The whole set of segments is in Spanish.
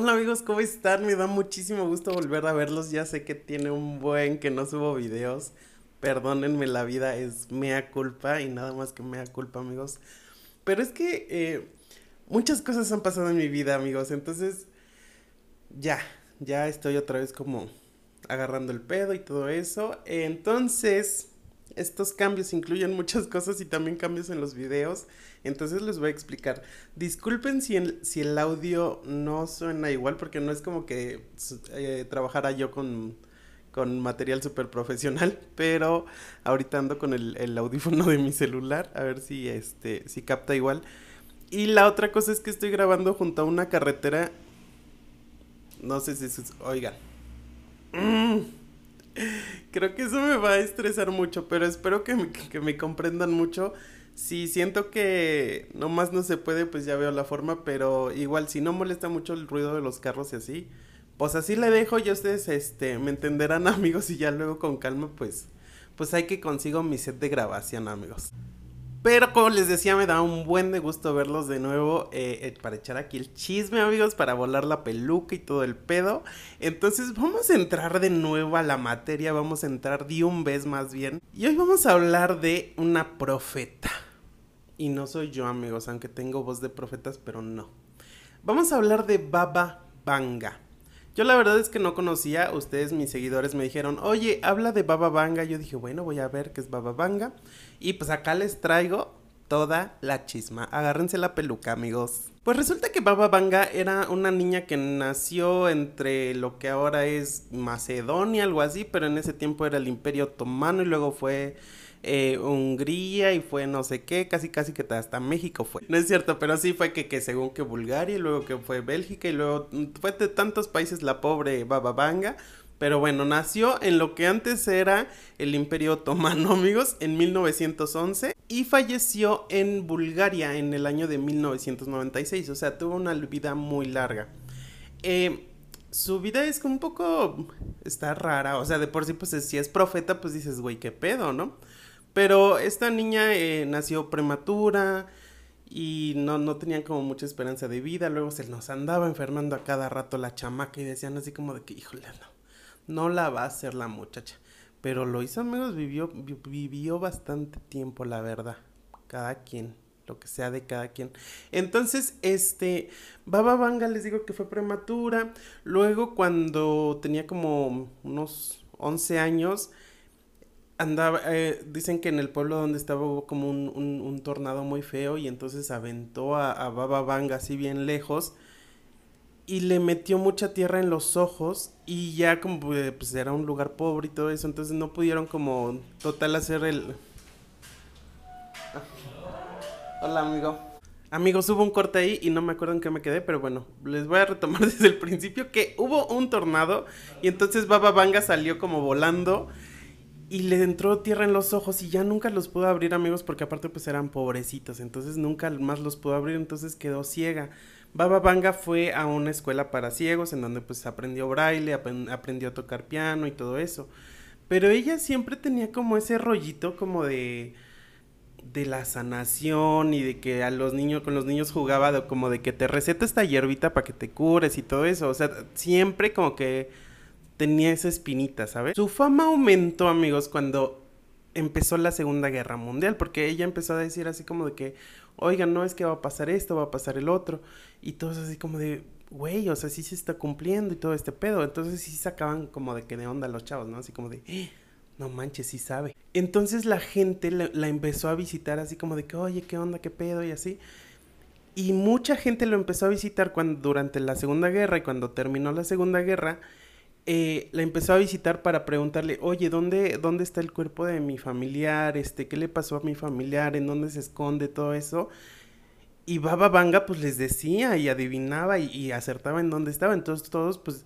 Hola amigos, ¿cómo están? Me da muchísimo gusto volver a verlos. Ya sé que tiene un buen que no subo videos. Perdónenme, la vida es mea culpa y nada más que mea culpa, amigos. Pero es que eh, muchas cosas han pasado en mi vida, amigos. Entonces, ya, ya estoy otra vez como agarrando el pedo y todo eso. Entonces, estos cambios incluyen muchas cosas y también cambios en los videos. Entonces les voy a explicar. Disculpen si el, si el audio no suena igual porque no es como que eh, trabajara yo con, con material súper profesional, pero ahorita ando con el, el, audífono de mi celular a ver si, este, si capta igual. Y la otra cosa es que estoy grabando junto a una carretera. No sé si es... Oigan. Mm. Creo que eso me va a estresar mucho, pero espero que me, que me comprendan mucho. Si siento que nomás no se puede, pues ya veo la forma, pero igual si no molesta mucho el ruido de los carros y así, pues así le dejo y ustedes este me entenderán, amigos, y ya luego con calma pues pues hay que consigo mi set de grabación, amigos. Pero como les decía, me da un buen de gusto verlos de nuevo eh, eh, para echar aquí el chisme, amigos, para volar la peluca y todo el pedo. Entonces vamos a entrar de nuevo a la materia, vamos a entrar de un vez más bien. Y hoy vamos a hablar de una profeta. Y no soy yo, amigos, aunque tengo voz de profetas, pero no. Vamos a hablar de Baba Vanga. Yo la verdad es que no conocía, ustedes mis seguidores me dijeron, oye, habla de Baba Vanga. Yo dije, bueno, voy a ver qué es Baba Vanga. Y pues acá les traigo toda la chisma. Agárrense la peluca, amigos. Pues resulta que Baba Vanga era una niña que nació entre lo que ahora es Macedonia, algo así, pero en ese tiempo era el Imperio Otomano y luego fue eh, Hungría y fue no sé qué, casi casi que hasta México fue. No es cierto, pero sí fue que, que según que Bulgaria y luego que fue Bélgica y luego fue de tantos países la pobre Baba Vanga. Pero bueno, nació en lo que antes era el Imperio Otomano, amigos, en 1911 y falleció en Bulgaria en el año de 1996. O sea, tuvo una vida muy larga. Eh, su vida es un poco... está rara. O sea, de por sí, pues si es profeta, pues dices, güey, qué pedo, ¿no? Pero esta niña eh, nació prematura y no, no tenían como mucha esperanza de vida. Luego se nos andaba enfermando a cada rato la chamaca y decían así como de que, híjole, no, no la va a hacer la muchacha. Pero lo hizo, amigos, vivió, vivió bastante tiempo, la verdad. Cada quien, lo que sea de cada quien. Entonces, este, Baba Vanga les digo que fue prematura. Luego, cuando tenía como unos 11 años, andaba, eh, dicen que en el pueblo donde estaba hubo como un, un, tornado muy feo y entonces aventó a, a, Baba Vanga así bien lejos y le metió mucha tierra en los ojos y ya como eh, pues era un lugar pobre y todo eso, entonces no pudieron como total hacer el... Hola amigo. Amigos, hubo un corte ahí y no me acuerdo en qué me quedé, pero bueno, les voy a retomar desde el principio que hubo un tornado y entonces Baba Vanga salió como volando y le entró tierra en los ojos y ya nunca los pudo abrir amigos porque aparte pues eran pobrecitos, entonces nunca más los pudo abrir, entonces quedó ciega. Baba Vanga fue a una escuela para ciegos en donde pues aprendió braille, aprendió a tocar piano y todo eso. Pero ella siempre tenía como ese rollito como de de la sanación y de que a los niños con los niños jugaba como de que te receta esta hierbita para que te cures y todo eso, o sea, siempre como que tenía esa espinita, ¿sabes? Su fama aumentó, amigos, cuando empezó la Segunda Guerra Mundial, porque ella empezó a decir así como de que, oigan, no es que va a pasar esto, va a pasar el otro, y todos así como de, güey, o sea, sí se está cumpliendo y todo este pedo, entonces sí sacaban como de que de onda los chavos, ¿no? Así como de, eh, no manches, sí sabe. Entonces la gente la, la empezó a visitar así como de que, oye, qué onda, qué pedo y así. Y mucha gente lo empezó a visitar cuando durante la Segunda Guerra y cuando terminó la Segunda Guerra, eh, la empezó a visitar para preguntarle, oye, ¿dónde, ¿dónde está el cuerpo de mi familiar? Este, ¿qué le pasó a mi familiar? ¿En dónde se esconde todo eso? Y Baba Vanga pues les decía y adivinaba y, acertaba en dónde estaba. Entonces todos pues,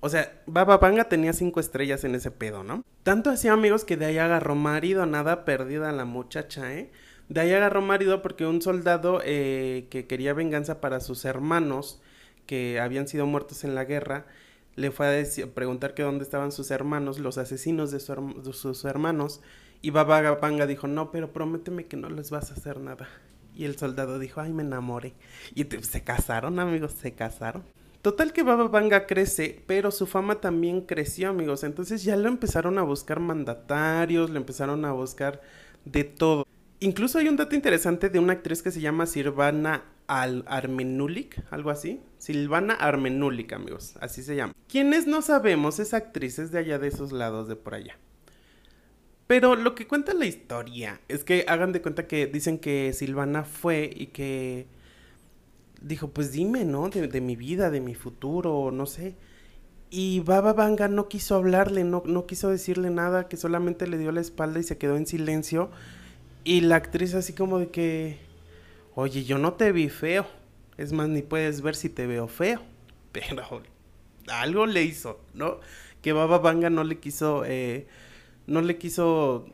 o sea, Baba Vanga tenía cinco estrellas en ese pedo, ¿no? Tanto hacía amigos que de ahí agarró marido, nada perdida la muchacha, ¿eh? De ahí agarró marido porque un soldado eh, que quería venganza para sus hermanos que habían sido muertos en la guerra, le fue a preguntar que dónde estaban sus hermanos, los asesinos de, sus hermanos, y Baba Vanga dijo, no, pero prométeme que no les vas a hacer nada. Y el soldado dijo, ay, me enamoré. Y se casaron, amigos, se casaron. Total que Baba Vanga crece, pero su fama también creció, amigos. Entonces ya lo empezaron a buscar mandatarios, lo empezaron a buscar de todo. Incluso hay un dato interesante de una actriz que se llama Silvana Al Armenulik, algo así. Silvana Armenulik, amigos, así se llama. Quienes no sabemos, es actriz, es de allá de esos lados de por allá. Pero lo que cuenta la historia es que hagan de cuenta que dicen que Silvana fue y que dijo, pues dime, ¿no? De, mi vida, de mi futuro, no sé. Y Baba Vanga no quiso hablarle, no, no quiso decirle nada, que solamente le dio la espalda y se quedó en silencio. Y la actriz así como de que, oye, yo no te vi feo. Es más, ni puedes ver si te veo feo. Pero algo le hizo, ¿no? Que Baba Vanga no le quiso, eh, no le quiso,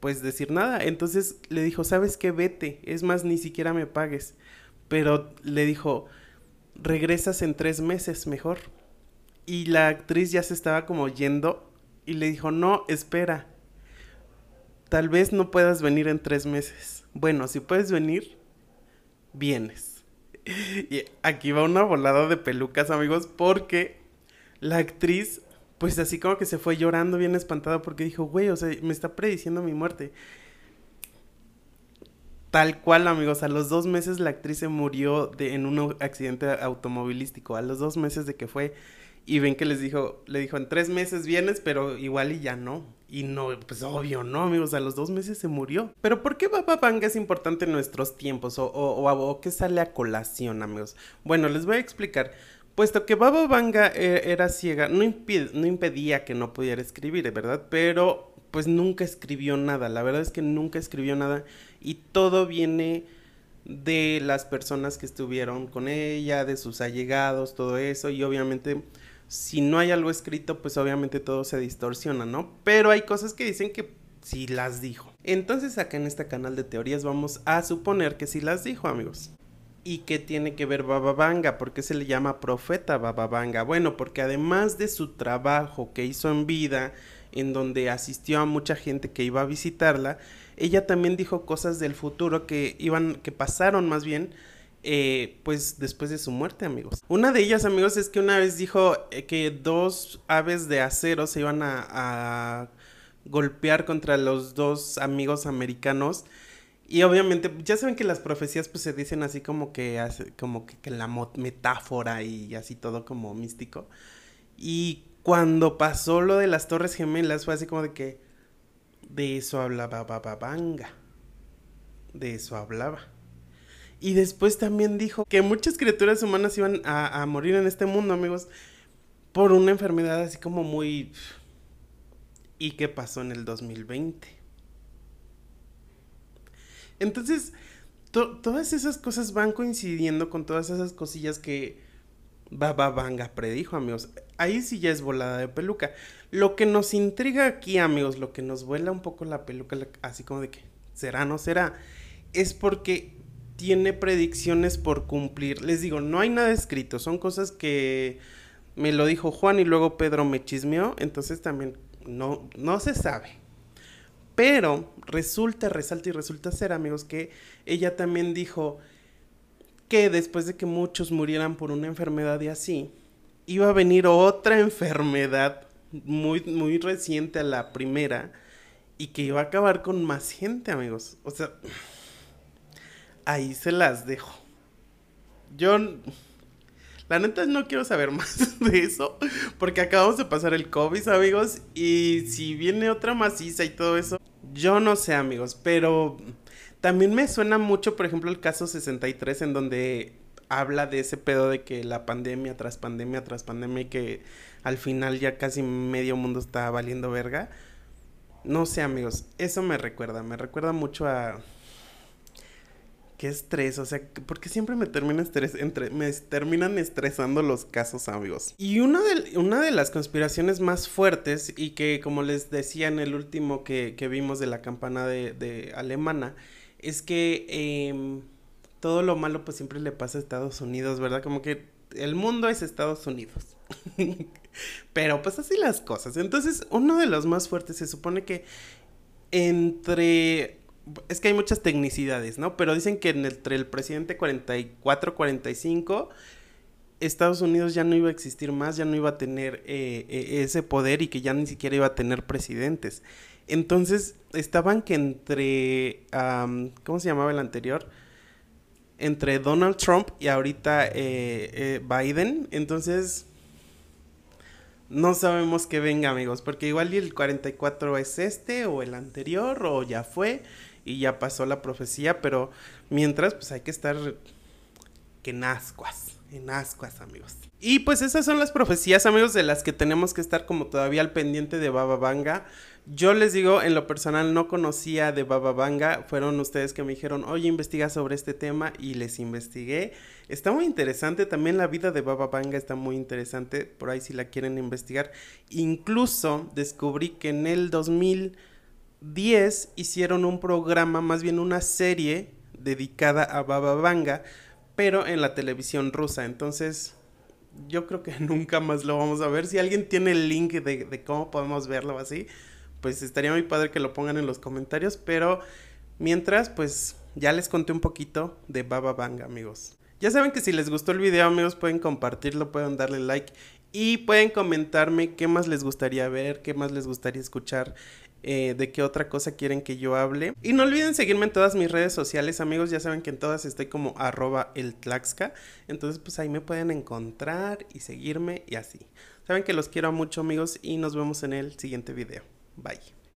pues decir nada. Entonces le dijo, ¿sabes qué? Vete. Es más, ni siquiera me pagues pero le dijo, regresas en tres meses mejor. Y la actriz ya se estaba como yendo y le dijo, no, espera, tal vez no puedas venir en tres meses. Bueno, si puedes venir, vienes. Y aquí va una volada de pelucas, amigos, porque la actriz, pues así como que se fue llorando bien espantada porque dijo, güey, o sea, me está prediciendo mi muerte. Tal cual, amigos, a los dos meses la actriz se murió de, en un accidente automovilístico, a los dos meses de que fue, y ven que les dijo, le dijo, en tres meses vienes, pero igual y ya no. Y no, pues obvio, no, amigos, a los dos meses se murió. Pero ¿por qué Baba Vanga es importante en nuestros tiempos? O, o, o, qué sale a colación, amigos? Bueno, les voy a explicar. Puesto que Baba Vanga eh, era ciega, no, no impedía que no pudiera escribir, ¿verdad? Pero pues nunca escribió nada. La verdad es que nunca escribió nada y todo viene de las personas que estuvieron con ella, de sus allegados, todo eso y obviamente si no hay algo escrito, pues obviamente todo se distorsiona, ¿no? Pero hay cosas que dicen que sí las dijo. Entonces acá en este canal de teorías vamos a suponer que sí las dijo, amigos. ¿Y qué tiene que ver Baba Vanga? ¿Por qué se le llama profeta Baba Vanga? Bueno, porque además de su trabajo que hizo en vida, en donde asistió a mucha gente que iba a visitarla, ella también dijo cosas del futuro que iban, que pasaron más bien, eh, pues después de su muerte, amigos. Una de ellas, amigos, es que una vez dijo eh, que dos aves de acero se iban a, golpear contra los dos amigos americanos. Y obviamente, ya saben que las profecías pues se dicen así como que, como que, que la metáfora y así todo como místico. Y cuando pasó lo de las Torres Gemelas, fue así como de que de eso hablaba Bababanga. De eso hablaba. Y después también dijo que muchas criaturas humanas iban a, a, morir en este mundo, amigos, por una enfermedad así como muy... ¿Y qué pasó en el 2020? Entonces, todas esas cosas van coincidiendo con todas esas cosillas que Baba Vanga predijo, amigos. Ahí sí ya es volada de peluca. Lo que nos intriga aquí, amigos, lo que nos vuela un poco la peluca, así como de que será, no será, es porque tiene predicciones por cumplir. Les digo, no hay nada escrito, son cosas que me lo dijo Juan y luego Pedro me chismeó, entonces también no, no se sabe. Pero resulta, resalta y resulta ser, amigos, que ella también dijo que después de que muchos murieran por una enfermedad y así, iba a venir otra enfermedad muy, muy reciente a la primera y que iba a acabar con más gente, amigos. O sea, ahí se las dejo. Yo, la neta, no quiero saber más de eso porque acabamos de pasar el COVID, amigos, y si viene otra maciza y todo eso, yo no sé, amigos, pero también me suena mucho, por ejemplo, el caso 63, en donde habla de ese pedo de que la pandemia tras pandemia tras pandemia y que al final ya casi medio mundo está valiendo verga. No sé, amigos, eso me recuerda, me recuerda mucho a qué estrés, o sea, porque siempre me termina entre, me terminan estresando los casos, amigos. Y una de, una de las conspiraciones más fuertes y que como les decía en el último que, que vimos de la campana de, alemana, es que eh, todo lo malo pues siempre le pasa a Estados Unidos, ¿verdad? Como que el mundo es Estados Unidos. Pero pues así las cosas. Entonces, uno de los más fuertes se supone que entre... Es que hay muchas tecnicidades, ¿no? Pero dicen que entre el presidente 44-45 Estados Unidos ya no iba a existir más, ya no iba a tener eh, eh, ese poder y que ya ni siquiera iba a tener presidentes. Entonces estaban que entre, ¿cómo se llamaba el anterior? Entre Donald Trump y ahorita eh, Biden. Entonces no sabemos qué venga, amigos, porque igual el 44 es este o el anterior o ya fue y ya pasó la profecía, pero mientras pues hay que estar que nazcuas, en ascuas, amigos. Y pues esas son las profecías, amigos, de las que tenemos que estar como todavía al pendiente de Baba Vanga. Yo les digo, en lo personal no conocía de Baba Vanga, fueron ustedes que me dijeron, oye, investiga sobre este tema y les investigué. Está muy interesante, también la vida de Baba Vanga está muy interesante, por ahí si la quieren investigar. Incluso descubrí que en el 2010 hicieron un programa, más bien una serie dedicada a Baba Vanga, pero en la televisión rusa. Entonces, yo creo que nunca más lo vamos a ver. Si alguien tiene el link de, cómo podemos verlo así, pues estaría muy padre que lo pongan en los comentarios, pero mientras, pues ya les conté un poquito de Baba Banga, amigos. Ya saben que si les gustó el video, amigos, pueden compartirlo, pueden darle like y pueden comentarme qué más les gustaría ver, qué más les gustaría escuchar, eh, de qué otra cosa quieren que yo hable. Y no olviden seguirme en todas mis redes sociales, amigos. Ya saben que en todas estoy como arroba el Tlaxca. Entonces, pues ahí me pueden encontrar y seguirme y así. Saben que los quiero mucho, amigos, y nos vemos en el siguiente video. Bye.